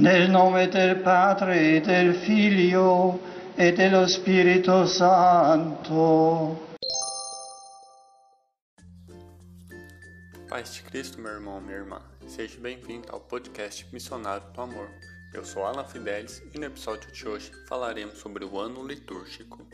Nel nome del Padre, del Figlio e dello Spirito Santo. Paz de Cristo, meu irmão, minha irmã. Seja bem-vindo ao podcast Missionário do Amor. Eu sou Alan Fidelis e no episódio de hoje falaremos sobre o ano litúrgico.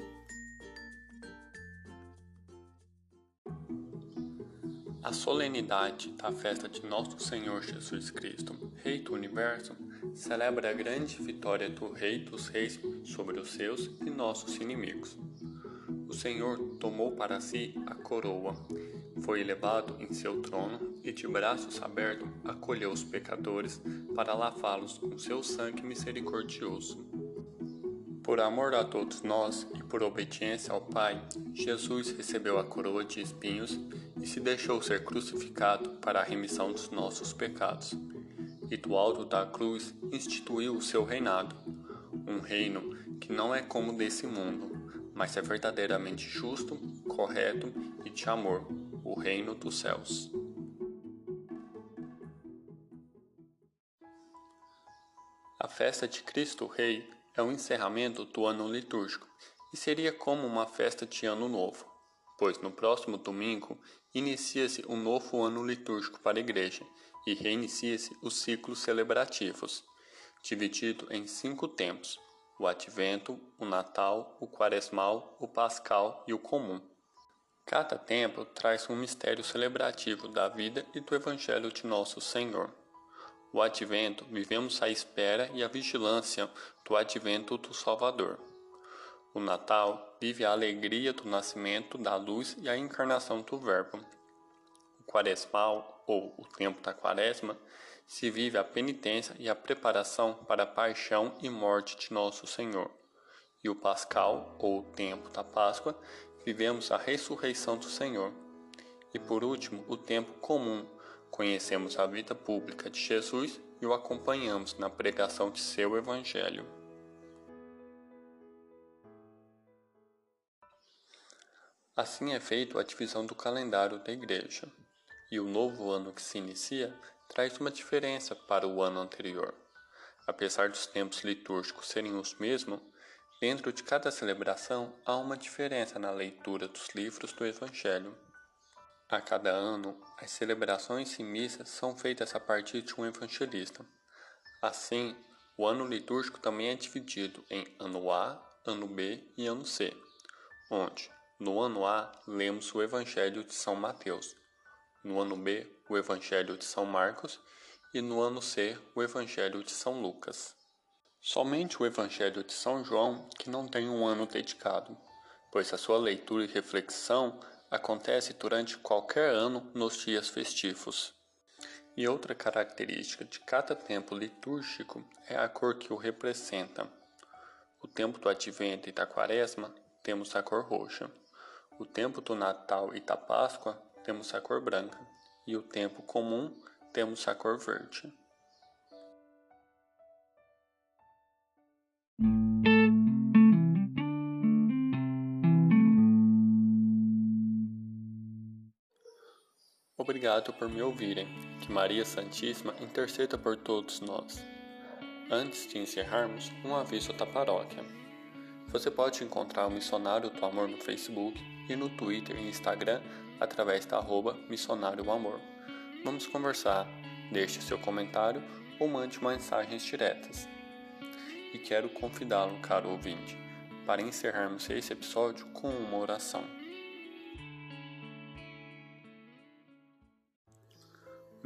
A solenidade da festa de Nosso Senhor Jesus Cristo, Rei do Universo, celebra a grande vitória do Rei dos Reis sobre os seus e nossos inimigos. O Senhor tomou para si a coroa, foi elevado em seu trono e de braços abertos acolheu os pecadores para lavá-los com seu sangue misericordioso. Por amor a todos nós e por obediência ao Pai, Jesus recebeu a coroa de espinhos e se deixou ser crucificado para a remissão dos nossos pecados. E do alto da cruz instituiu o seu reinado, um reino que não é como desse mundo, mas é verdadeiramente justo, correto e de amor, o reino dos céus. A festa de Cristo Rei é o encerramento do ano litúrgico e seria como uma festa de ano novo, pois no próximo domingo inicia-se um novo ano litúrgico para a Igreja e reinicia-se os ciclos celebrativos, dividido em cinco tempos: o Advento, o Natal, o Quaresmal, o Pascal e o Comum. Cada tempo traz um mistério celebrativo da vida e do Evangelho de Nosso Senhor. O advento, vivemos a espera e a vigilância do advento do Salvador. O Natal vive a alegria do nascimento da luz e a encarnação do Verbo. O Quaresmal, ou o tempo da Quaresma, se vive a penitência e a preparação para a paixão e morte de nosso Senhor. E o Pascal, ou o tempo da Páscoa, vivemos a ressurreição do Senhor. E por último, o tempo comum, Conhecemos a vida pública de Jesus e o acompanhamos na pregação de seu Evangelho. Assim é feita a divisão do calendário da Igreja, e o novo ano que se inicia traz uma diferença para o ano anterior. Apesar dos tempos litúrgicos serem os mesmos, dentro de cada celebração há uma diferença na leitura dos livros do Evangelho. A cada ano, as celebrações e missas são feitas a partir de um evangelista. Assim, o ano litúrgico também é dividido em ano A, ano B e ano C, onde, no ano A, lemos o Evangelho de São Mateus, no ano B, o Evangelho de São Marcos e no ano C, o Evangelho de São Lucas. Somente o Evangelho de São João que não tem um ano dedicado, pois a sua leitura e reflexão acontece durante qualquer ano nos dias festivos. E outra característica de cada tempo litúrgico é a cor que o representa. O tempo do Advento e da Quaresma temos a cor roxa. O tempo do Natal e da Páscoa temos a cor branca. E o tempo comum temos a cor verde. Obrigado por me ouvirem. Que Maria Santíssima interceda por todos nós. Antes de encerrarmos, um aviso da paróquia. Você pode encontrar o Missionário do Amor no Facebook e no Twitter e Instagram através da arroba Missionário Amor. Vamos conversar, deixe seu comentário ou mande mensagens diretas. E quero convidá-lo, caro ouvinte, para encerrarmos esse episódio com uma oração.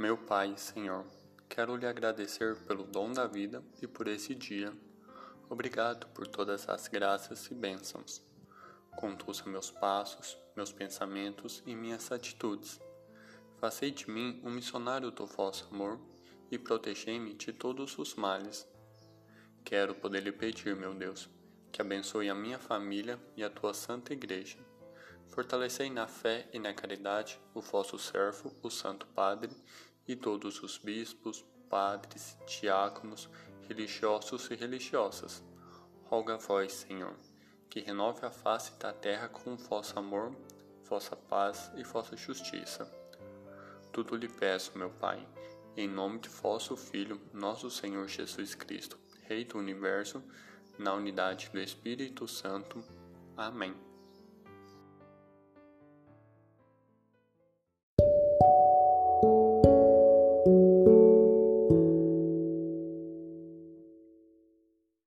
Meu Pai, Senhor, quero lhe agradecer pelo dom da vida e por esse dia. Obrigado por todas as graças e bênçãos. Conduza meus passos, meus pensamentos e minhas atitudes. Fazei de mim um missionário do vosso amor e protegei-me de todos os males. Quero poder lhe pedir, meu Deus, que abençoe a minha família e a tua santa igreja. Fortalecei na fé e na caridade o vosso servo, o Santo Padre, e todos os bispos, padres, diáconos, religiosos e religiosas. Roga a vós, Senhor, que renove a face da terra com vosso amor, vossa paz e vossa justiça. Tudo lhe peço, meu Pai, em nome de vosso Filho, nosso Senhor Jesus Cristo, Rei do Universo, na unidade do Espírito Santo. Amém.